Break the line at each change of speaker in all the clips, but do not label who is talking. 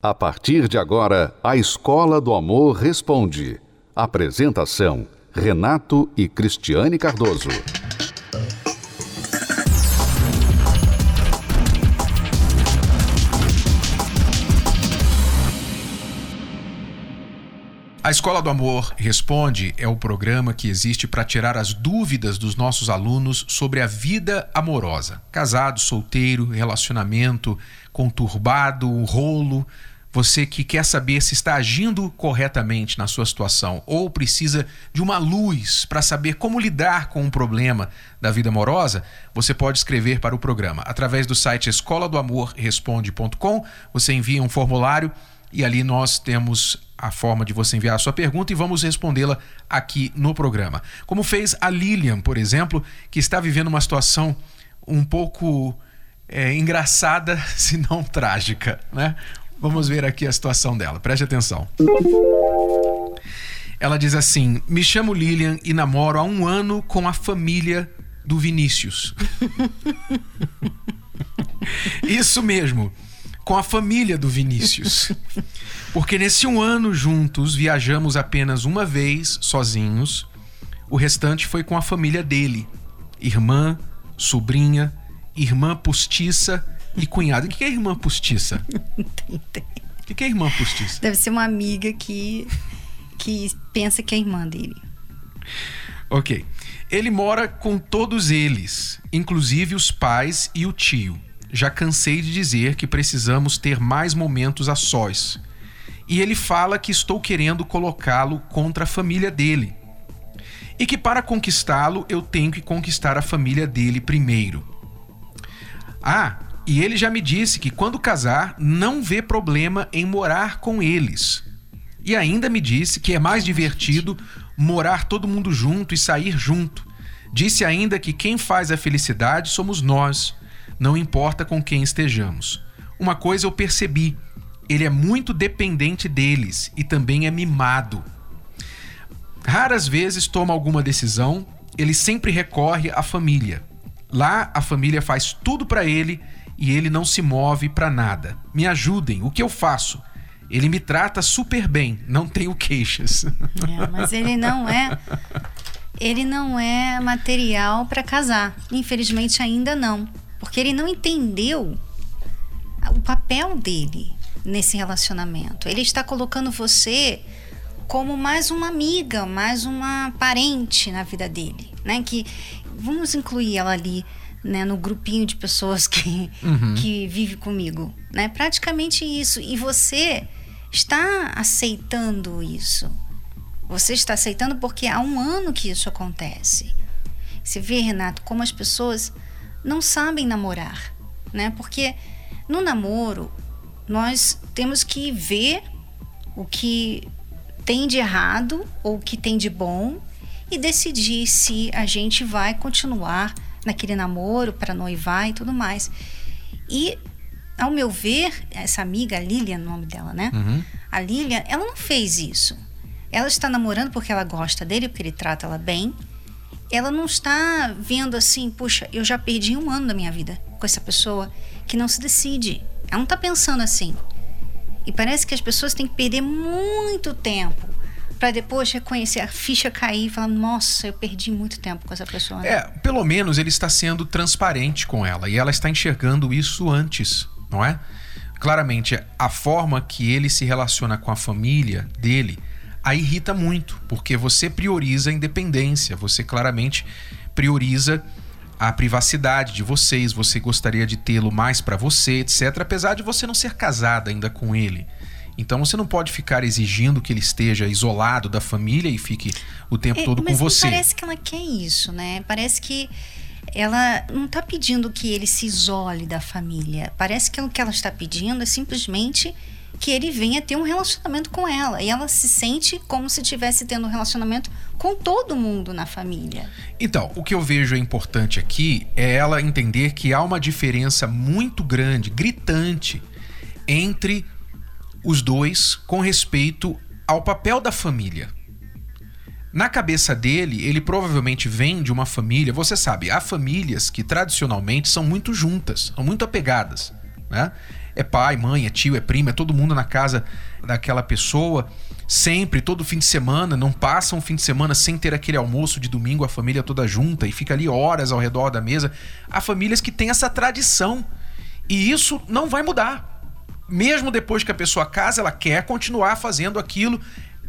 A partir de agora, a Escola do Amor Responde. Apresentação: Renato e Cristiane Cardoso.
A Escola do Amor Responde é o programa que existe para tirar as dúvidas dos nossos alunos sobre a vida amorosa. Casado, solteiro, relacionamento conturbado, rolo você que quer saber se está agindo corretamente na sua situação ou precisa de uma luz para saber como lidar com um problema da vida amorosa, você pode escrever para o programa. Através do site escola do amor responde.com, você envia um formulário e ali nós temos a forma de você enviar a sua pergunta e vamos respondê-la aqui no programa. Como fez a Lilian, por exemplo, que está vivendo uma situação um pouco é, engraçada, se não trágica, né? Vamos ver aqui a situação dela. Preste atenção. Ela diz assim: Me chamo Lilian e namoro há um ano com a família do Vinícius. Isso mesmo, com a família do Vinícius. Porque nesse um ano juntos viajamos apenas uma vez sozinhos. O restante foi com a família dele: irmã, sobrinha, irmã postiça e cunhada. O que é irmã postiça? O que é irmã postiça?
Deve ser uma amiga que, que pensa que é irmã dele.
Ok. Ele mora com todos eles, inclusive os pais e o tio. Já cansei de dizer que precisamos ter mais momentos a sós. E ele fala que estou querendo colocá-lo contra a família dele. E que para conquistá-lo eu tenho que conquistar a família dele primeiro. Ah, e ele já me disse que quando casar, não vê problema em morar com eles. E ainda me disse que é mais divertido morar todo mundo junto e sair junto. Disse ainda que quem faz a felicidade somos nós, não importa com quem estejamos. Uma coisa eu percebi: ele é muito dependente deles e também é mimado. Raras vezes toma alguma decisão, ele sempre recorre à família. Lá a família faz tudo para ele e ele não se move para nada. Me ajudem, o que eu faço? Ele me trata super bem, não tenho queixas.
É, mas ele não é ele não é material para casar. Infelizmente ainda não, porque ele não entendeu o papel dele nesse relacionamento. Ele está colocando você como mais uma amiga, mais uma parente na vida dele, né? Que vamos incluir ela ali né, no grupinho de pessoas que, uhum. que vive comigo. Né? Praticamente isso. E você está aceitando isso. Você está aceitando porque há um ano que isso acontece. Você vê, Renato, como as pessoas não sabem namorar. Né? Porque no namoro, nós temos que ver o que tem de errado ou o que tem de bom e decidir se a gente vai continuar naquele namoro para noivar e tudo mais. E, ao meu ver, essa amiga, a Lilian, o nome dela, né? Uhum. A Lilian, ela não fez isso. Ela está namorando porque ela gosta dele, porque ele trata ela bem. Ela não está vendo assim, puxa, eu já perdi um ano da minha vida com essa pessoa que não se decide. Ela não está pensando assim. E parece que as pessoas têm que perder muito tempo para depois reconhecer a ficha cair e falar: nossa, eu perdi muito tempo com essa pessoa. Né?
É, pelo menos ele está sendo transparente com ela e ela está enxergando isso antes, não é? Claramente, a forma que ele se relaciona com a família dele a irrita muito, porque você prioriza a independência, você claramente prioriza a privacidade de vocês, você gostaria de tê-lo mais para você, etc. Apesar de você não ser casada ainda com ele. Então você não pode ficar exigindo que ele esteja isolado da família e fique o tempo é, todo com você.
Parece que ela quer isso, né? Parece que ela não está pedindo que ele se isole da família. Parece que o que ela está pedindo é simplesmente que ele venha ter um relacionamento com ela. E ela se sente como se estivesse tendo um relacionamento com todo mundo na família.
Então, o que eu vejo é importante aqui é ela entender que há uma diferença muito grande, gritante, entre os dois com respeito ao papel da família. Na cabeça dele, ele provavelmente vem de uma família. Você sabe, há famílias que tradicionalmente são muito juntas, são muito apegadas. Né? é pai, mãe, é tio, é primo, é todo mundo na casa daquela pessoa, sempre, todo fim de semana, não passa um fim de semana sem ter aquele almoço de domingo, a família toda junta e fica ali horas ao redor da mesa. Há famílias que têm essa tradição e isso não vai mudar. Mesmo depois que a pessoa casa, ela quer continuar fazendo aquilo.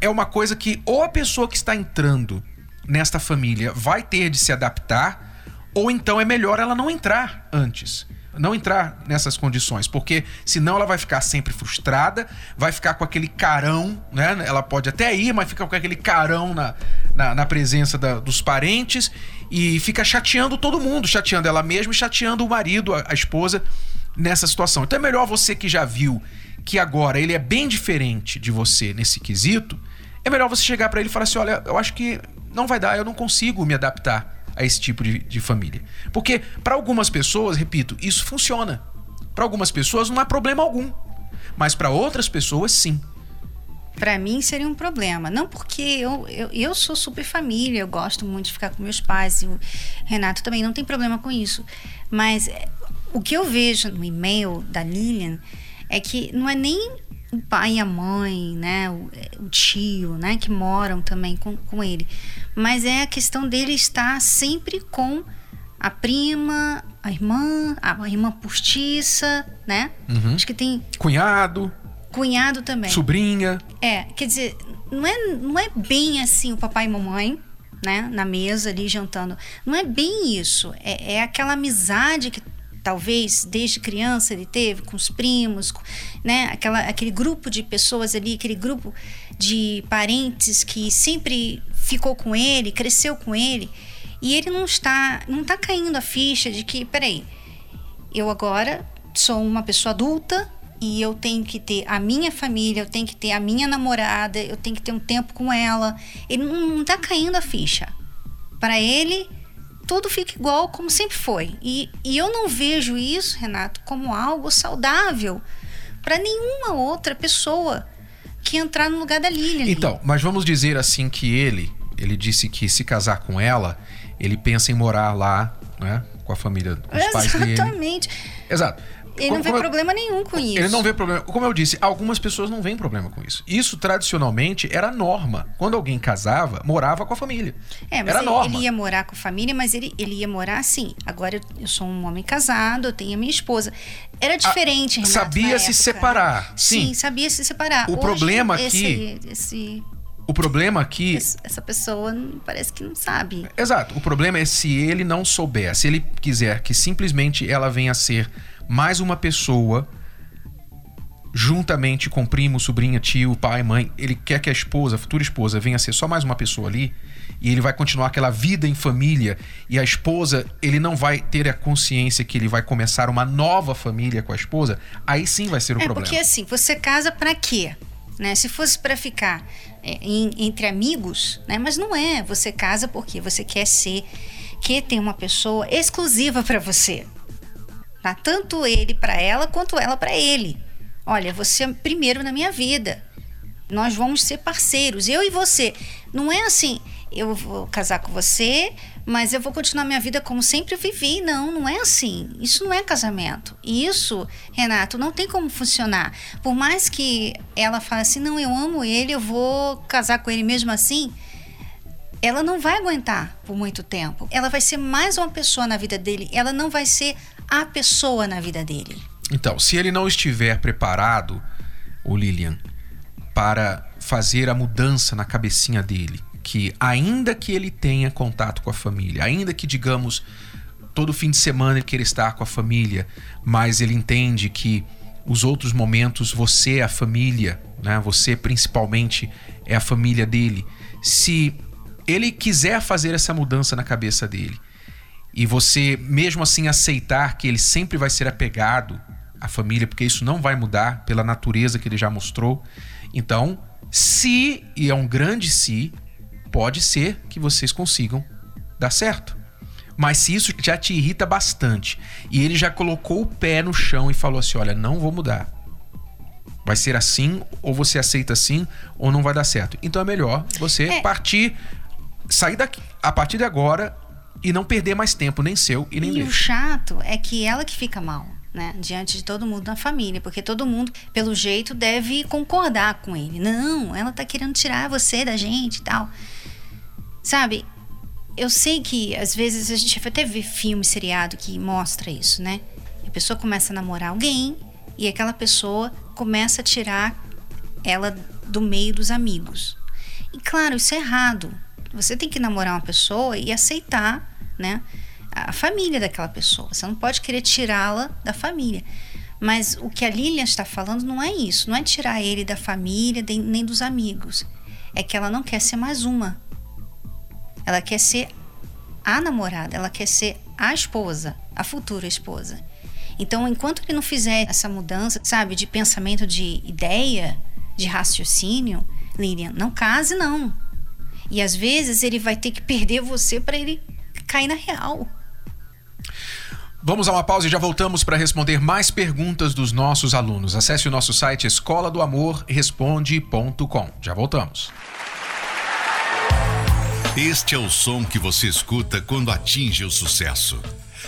É uma coisa que ou a pessoa que está entrando nesta família vai ter de se adaptar, ou então é melhor ela não entrar antes não entrar nessas condições, porque senão ela vai ficar sempre frustrada, vai ficar com aquele carão, né? Ela pode até ir, mas fica com aquele carão na, na, na presença da, dos parentes e fica chateando todo mundo, chateando ela mesma e chateando o marido, a, a esposa, nessa situação. Então é melhor você que já viu que agora ele é bem diferente de você nesse quesito, é melhor você chegar para ele e falar assim: olha, eu acho que não vai dar, eu não consigo me adaptar a esse tipo de, de família. Porque para algumas pessoas, repito, isso funciona. Para algumas pessoas não há problema algum. Mas para outras pessoas, sim.
Para mim seria um problema. Não porque eu, eu, eu sou super família, eu gosto muito de ficar com meus pais, e o Renato também não tem problema com isso. Mas o que eu vejo no e-mail da Lilian é que não é nem o pai e a mãe, né, o, o, tio, né, que moram também com, com ele. Mas é a questão dele estar sempre com a prima, a irmã, a irmã postiça, né?
Uhum.
Acho que tem.
Cunhado.
Cunhado também.
Sobrinha.
É, quer dizer, não é, não é bem assim o papai e mamãe, né? Na mesa ali jantando. Não é bem isso. É, é aquela amizade que talvez desde criança ele teve com os primos, né? Aquela, aquele grupo de pessoas ali, aquele grupo de parentes que sempre ficou com ele, cresceu com ele, e ele não está, não está caindo a ficha de que, peraí, eu agora sou uma pessoa adulta e eu tenho que ter a minha família, eu tenho que ter a minha namorada, eu tenho que ter um tempo com ela. Ele não está caindo a ficha. Para ele, tudo fica igual como sempre foi. E, e eu não vejo isso, Renato, como algo saudável para nenhuma outra pessoa que entrar no lugar da Lilian.
Então, mas vamos dizer assim que ele, ele disse que se casar com ela, ele pensa em morar lá, né, com a família, com os pais dele.
Exatamente.
Exato.
Ele não vê problema nenhum com isso.
Ele não vê problema. Como eu disse, algumas pessoas não veem problema com isso. Isso tradicionalmente era norma. Quando alguém casava, morava com a família.
É, mas
era
ele,
norma.
ele ia morar com a família, mas ele, ele ia morar assim. Agora eu, eu sou um homem casado, eu tenho a minha esposa. Era diferente,
ah,
Renato,
Sabia se
época.
separar. Sim.
Sim, sabia se separar.
O
Hoje,
problema
esse,
aqui.
Esse,
o problema aqui.
essa pessoa parece que não sabe.
Exato. O problema é se ele não souber, se ele quiser que simplesmente ela venha a ser mais uma pessoa juntamente com primo, sobrinha, tio, pai, mãe, ele quer que a esposa, a futura esposa, venha a ser só mais uma pessoa ali, e ele vai continuar aquela vida em família, e a esposa, ele não vai ter a consciência que ele vai começar uma nova família com a esposa, aí sim vai ser o
é,
problema.
Porque assim, você casa para quê? Né? Se fosse para ficar é, em, entre amigos, né? Mas não é. Você casa porque você quer ser, quer ter uma pessoa exclusiva para você. Tá? Tanto ele para ela quanto ela para ele. Olha, você é primeiro na minha vida. Nós vamos ser parceiros, eu e você. Não é assim, eu vou casar com você, mas eu vou continuar minha vida como sempre vivi. Não, não é assim. Isso não é casamento. Isso, Renato, não tem como funcionar. Por mais que ela fale assim, não, eu amo ele, eu vou casar com ele mesmo assim ela não vai aguentar por muito tempo. Ela vai ser mais uma pessoa na vida dele, ela não vai ser a pessoa na vida dele.
Então, se ele não estiver preparado, o Lilian, para fazer a mudança na cabecinha dele, que ainda que ele tenha contato com a família, ainda que digamos todo fim de semana ele queira estar com a família, mas ele entende que os outros momentos você é a família, né? Você principalmente é a família dele. Se ele quiser fazer essa mudança na cabeça dele e você mesmo assim aceitar que ele sempre vai ser apegado à família, porque isso não vai mudar pela natureza que ele já mostrou. Então, se, e é um grande se, pode ser que vocês consigam dar certo. Mas se isso já te irrita bastante e ele já colocou o pé no chão e falou assim: olha, não vou mudar. Vai ser assim, ou você aceita assim, ou não vai dar certo. Então é melhor você é. partir sair daqui a partir de agora e não perder mais tempo, nem seu e nem
e
dele.
E o chato é que ela que fica mal. né, diante de todo mundo na família, porque todo mundo, pelo jeito, deve concordar com ele. Não, ela tá querendo tirar você da gente e tal. Sabe? Eu sei que às vezes a gente até vê filme, seriado que mostra isso, né? A pessoa começa a namorar alguém e aquela pessoa começa a tirar ela do meio dos amigos. E claro, isso é errado. Você tem que namorar uma pessoa e aceitar, né? a família daquela pessoa. Você não pode querer tirá-la da família. Mas o que a Lilian está falando não é isso, não é tirar ele da família nem dos amigos. É que ela não quer ser mais uma. Ela quer ser a namorada, ela quer ser a esposa, a futura esposa. Então, enquanto ele não fizer essa mudança, sabe, de pensamento, de ideia, de raciocínio, Lilian, não case não. E às vezes ele vai ter que perder você para ele cair na real.
Vamos a uma pausa e já voltamos para responder mais perguntas dos nossos alunos. Acesse o nosso site escola do amor responde.com. Já voltamos.
Este é o som que você escuta quando atinge o sucesso.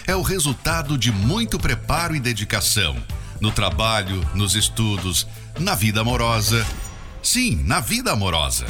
É o resultado de muito preparo e dedicação no trabalho, nos estudos, na vida amorosa. Sim, na vida amorosa.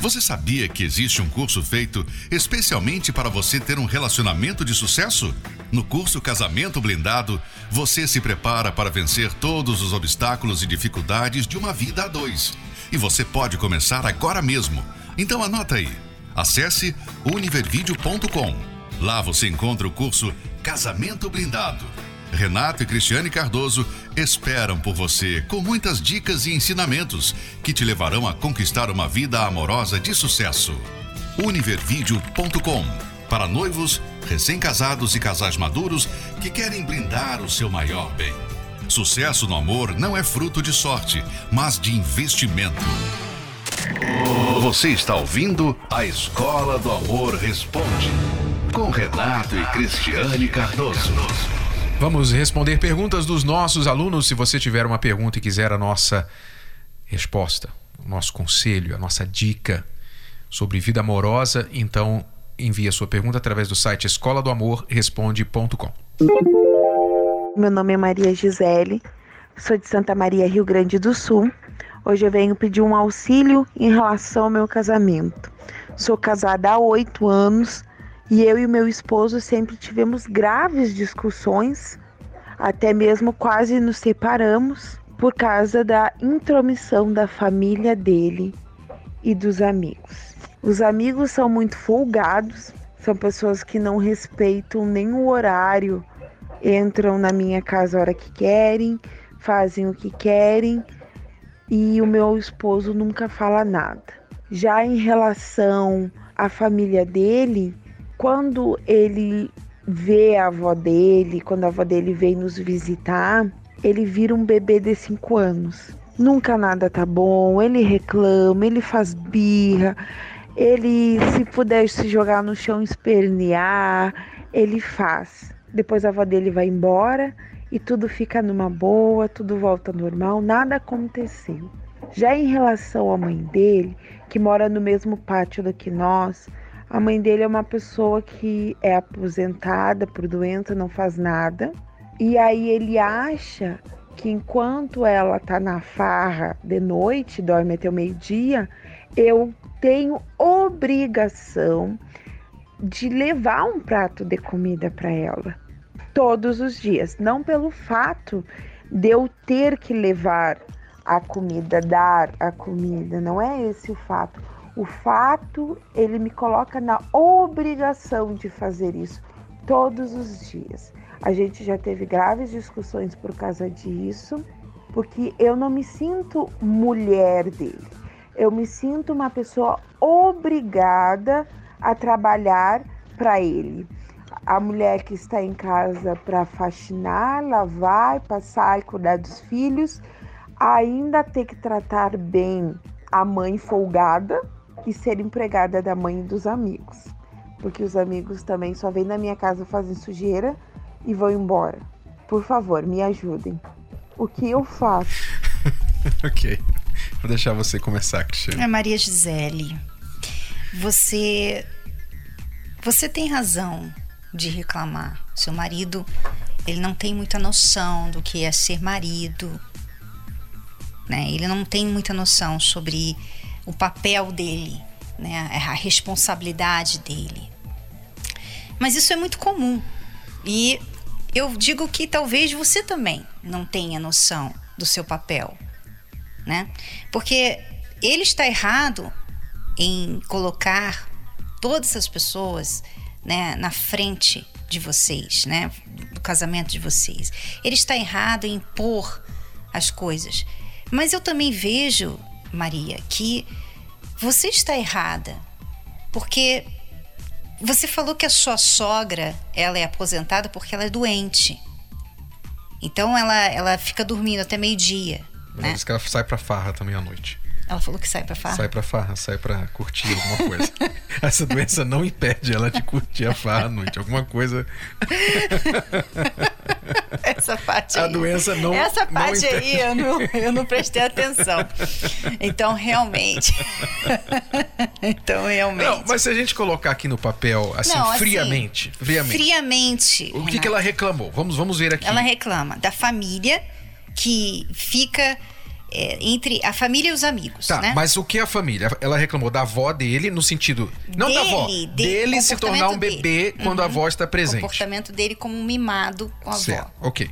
Você sabia que existe um curso feito especialmente para você ter um relacionamento de sucesso? No curso Casamento Blindado, você se prepara para vencer todos os obstáculos e dificuldades de uma vida a dois. E você pode começar agora mesmo. Então anota aí. Acesse univervideo.com. Lá você encontra o curso Casamento Blindado Renato e Cristiane Cardoso esperam por você com muitas dicas e ensinamentos que te levarão a conquistar uma vida amorosa de sucesso. Univervideo.com para noivos, recém-casados e casais maduros que querem blindar o seu maior bem. Sucesso no amor não é fruto de sorte, mas de investimento. Você está ouvindo a Escola do Amor Responde com Renato e Cristiane Cardoso.
Vamos responder perguntas dos nossos alunos. Se você tiver uma pergunta e quiser a nossa resposta, o nosso conselho, a nossa dica sobre vida amorosa, então envie a sua pergunta através do site escola do amor responde.com.
Meu nome é Maria Gisele, sou de Santa Maria, Rio Grande do Sul. Hoje eu venho pedir um auxílio em relação ao meu casamento. Sou casada há oito anos e eu e meu esposo sempre tivemos graves discussões, até mesmo quase nos separamos por causa da intromissão da família dele e dos amigos. Os amigos são muito folgados, são pessoas que não respeitam o horário, entram na minha casa a hora que querem, fazem o que querem e o meu esposo nunca fala nada. Já em relação à família dele, quando ele vê a avó dele, quando a avó dele vem nos visitar, ele vira um bebê de 5 anos. Nunca nada tá bom, ele reclama, ele faz birra, ele se puder se jogar no chão espernear, ele faz. Depois a avó dele vai embora e tudo fica numa boa, tudo volta normal, nada aconteceu. Já em relação à mãe dele, que mora no mesmo pátio do que nós, a mãe dele é uma pessoa que é aposentada por doença, não faz nada. E aí ele acha que enquanto ela tá na farra de noite, dorme até o meio-dia, eu tenho obrigação de levar um prato de comida para ela todos os dias, não pelo fato de eu ter que levar a comida, dar a comida, não é esse o fato. O fato, ele me coloca na obrigação de fazer isso todos os dias. A gente já teve graves discussões por causa disso, porque eu não me sinto mulher dele. Eu me sinto uma pessoa obrigada a trabalhar para ele. A mulher que está em casa para faxinar, lavar, passar e cuidar dos filhos, ainda ter que tratar bem a mãe folgada, e ser empregada da mãe e dos amigos. Porque os amigos também só vêm na minha casa fazem sujeira e vão embora. Por favor, me ajudem. O que eu faço?
ok. Vou deixar você começar, Cristiane.
É Maria Gisele. Você você tem razão de reclamar. Seu marido ele não tem muita noção do que é ser marido, né? Ele não tem muita noção sobre o papel dele, né? A responsabilidade dele. Mas isso é muito comum. E eu digo que talvez você também não tenha noção do seu papel, né? Porque ele está errado em colocar todas as pessoas, né, na frente de vocês, né, do casamento de vocês. Ele está errado em impor as coisas. Mas eu também vejo, Maria, que você está errada, porque você falou que a sua sogra, ela é aposentada porque ela é doente. Então ela, ela fica dormindo até meio-dia. Né?
Que ela sai pra farra também à noite.
Ela falou que sai pra farra?
Sai pra farra, sai pra curtir alguma coisa. Essa doença não impede ela de curtir a farra à noite. Alguma coisa.
Essa parte aí.
A doença não.
Essa parte
não
aí eu não, eu não prestei atenção. Então, realmente. então, realmente.
Não, mas se a gente colocar aqui no papel, assim,
Não, assim,
friamente, friamente.
Friamente.
O que, que ela reclamou? Vamos, vamos ver aqui.
Ela reclama da família que fica é, entre a família e os amigos,
Tá,
né?
mas o que a família? Ela reclamou da avó dele, no sentido. Não da avó,
Dele, de-
dele se tornar um bebê
dele.
quando a
Uhum.
avó está
O
presente.
comportamento dele como um mimado com a avó.
Certo, ok.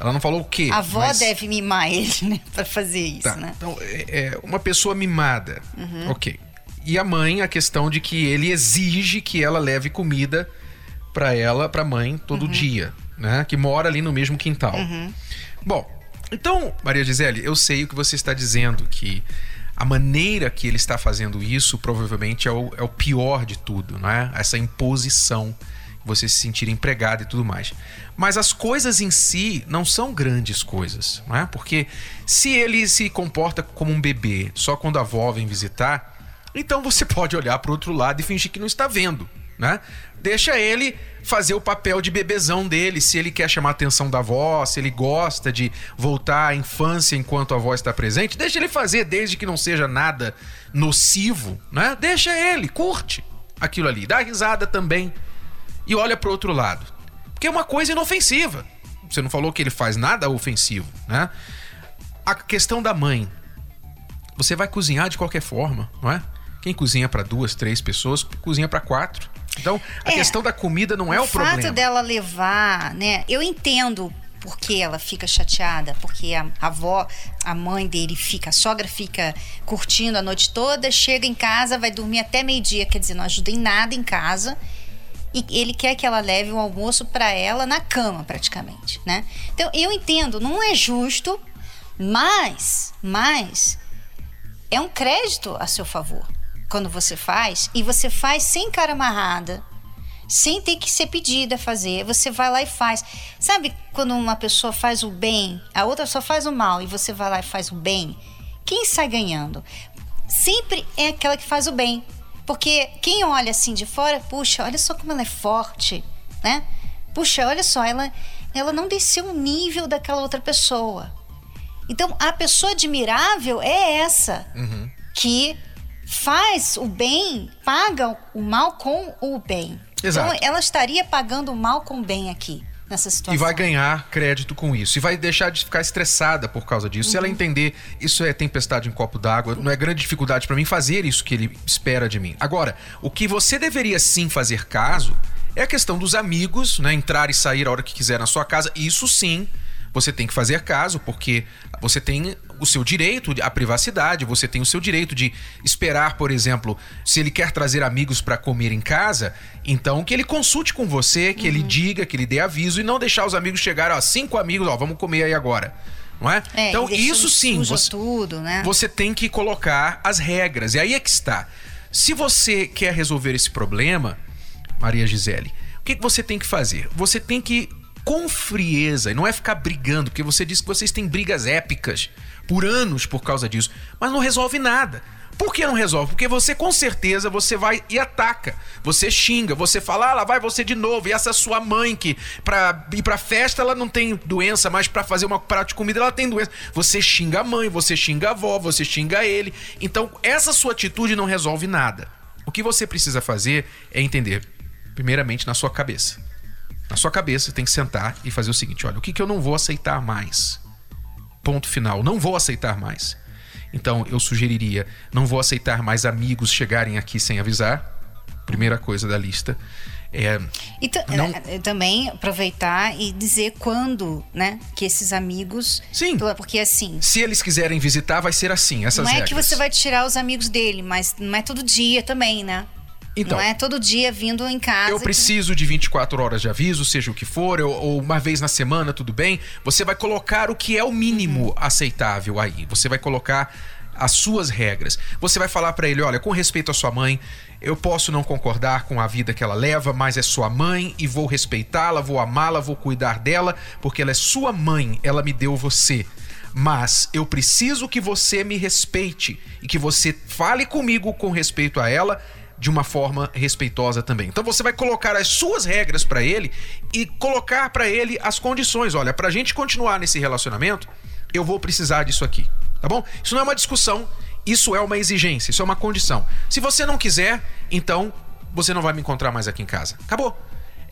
Ela não falou o quê?
A avó
mas-
deve mimar ele, né? Pra fazer isso,
Tá,
né?
então, é, é uma pessoa mimada.
Uhum.
Ok. E a mãe, a questão de que ele exige que ela leve comida pra ela, pra mãe, todo
Uhum.
dia, né? Que mora ali no mesmo quintal. Bom, então, Maria Gisele, eu sei o que você está dizendo, que a maneira que ele está fazendo isso provavelmente é o, é o pior de tudo, não é? Essa imposição, você se sentir empregado e tudo mais. Mas as coisas em si não são grandes coisas, não é? Porque se ele se comporta como um bebê só quando a avó vem visitar, então você pode olhar para outro lado e fingir que não está vendo, né? Deixa ele fazer o papel de bebezão dele, se ele quer chamar a atenção da avó, se ele gosta de voltar à infância enquanto a avó está presente, deixa ele fazer desde que não seja nada nocivo, né? Deixa ele, curte aquilo ali, dá risada também e olha pro outro lado. Porque é uma coisa inofensiva. Você não falou que ele faz nada ofensivo, né? A questão da mãe. Você vai cozinhar de qualquer forma, não é? Quem cozinha para duas, três pessoas, cozinha para quatro. Então, a
É.
questão da comida não é o,
o fato
problema.
dela levar, né? Eu entendo porque ela fica chateada, porque a, a avó, a mãe dele fica, a sogra fica curtindo a noite toda, chega em casa, vai dormir até meio-dia, quer dizer, não ajuda em nada em casa. E ele quer que ela leve o almoço para ela na cama, praticamente, né? Então, eu entendo, não é justo, mas, mas é um crédito a seu favor quando você faz e você faz sem cara amarrada, sem ter que ser pedida a fazer. Você vai lá e faz. Sabe quando uma pessoa faz o bem, a outra só faz o mal e você vai lá e faz o bem? Quem sai ganhando? Sempre é aquela que faz o bem. Porque quem olha assim de fora, puxa, olha só como ela é forte, né? Puxa, olha só, ela, ela não desceu o nível daquela outra pessoa. Então, a pessoa admirável é essa que faz o bem, paga o mal com o bem.
Exato.
Então, ela estaria pagando o mal com o bem aqui, nessa situação.
E vai ganhar crédito com isso. E vai deixar de ficar estressada por causa disso. Se
Uhum.
ela entender isso é tempestade em copo d'água, não é grande dificuldade pra mim fazer isso que ele espera de mim. Agora, o que você deveria sim fazer caso é a questão dos amigos, né? Entrar e sair a hora que quiser na sua casa. Isso sim. Você tem que fazer caso, porque você tem o seu direito à privacidade, você tem o seu direito de esperar, por exemplo, se ele quer trazer amigos para comer em casa, então que ele consulte com você, que ele diga, que ele dê aviso e não deixar os amigos chegarem, ó, cinco amigos, ó, vamos comer aí agora. Não é?
É,
então, isso sim, você,
tudo, né?
você tem que colocar as regras. E aí é que está. Se você quer resolver esse problema, Maria Gisele, o que você tem que fazer? Você tem que, com frieza, e não é ficar brigando, porque você disse que vocês têm brigas épicas por anos por causa disso, mas não resolve nada. Por que não resolve? Porque você com certeza você vai e ataca. Você xinga, você fala, ah, lá vai você de novo. E essa sua mãe que pra ir pra festa ela não tem doença, mas pra fazer uma prato de comida ela tem doença. Você xinga a mãe, você xinga a avó, você xinga ele. Então essa sua atitude não resolve nada. O que você precisa fazer é entender, primeiramente na sua cabeça. Na sua cabeça, você tem que sentar e fazer o seguinte: olha, o que, que eu não vou aceitar mais? Ponto final. Não vou aceitar mais. Então, eu sugeriria: não vou aceitar mais amigos chegarem aqui sem avisar. Primeira coisa da lista. É,
e não... É, é, também aproveitar e dizer quando, né, que esses amigos.
Sim.
Porque assim.
Se eles quiserem visitar, vai ser assim. Essas
não é
regras.
que você vai tirar os amigos dele, mas não é todo dia também, né? Então, não é todo dia vindo em casa.
Eu preciso de 24 horas de aviso, seja o que for, ou, ou, uma vez na semana, tudo bem. Você vai colocar o que é o mínimo uhum. aceitável aí. Você vai colocar as suas regras. Você vai falar para ele, olha, com respeito à sua mãe, eu posso não concordar com a vida que ela leva, mas é sua mãe e vou respeitá-la, vou amá-la, vou cuidar dela, porque ela é sua mãe, ela me deu você. Mas eu preciso que você me respeite e que você fale comigo com respeito a ela de uma forma respeitosa também. Então você vai colocar as suas regras para ele e colocar para ele as condições. Olha, para a gente continuar nesse relacionamento, eu vou precisar disso aqui, tá bom? Isso não é uma discussão, isso é uma exigência, isso é uma condição. Se você não quiser, então você não vai me encontrar mais aqui em casa. Acabou.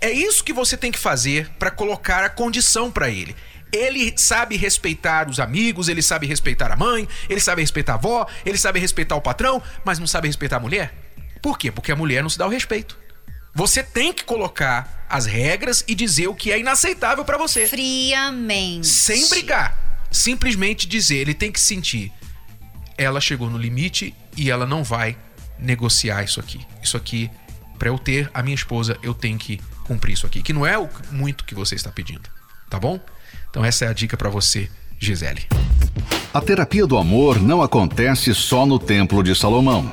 É isso que você tem que fazer para colocar a condição para ele. Ele sabe respeitar os amigos, ele sabe respeitar a mãe, ele sabe respeitar a avó, ele sabe respeitar o patrão, mas não sabe respeitar a mulher? Por quê? Porque a mulher não se dá o respeito. Você tem que colocar as regras e dizer o que é inaceitável para você.
Friamente.
Sem brigar. Simplesmente dizer, ele tem que sentir ela chegou no limite e ela não vai negociar isso aqui. Isso aqui, para eu ter a minha esposa, eu tenho que cumprir isso aqui, que não é o muito que você está pedindo, tá bom? Então essa é a dica para você, Gisele.
A terapia do amor não acontece só no Templo de Salomão.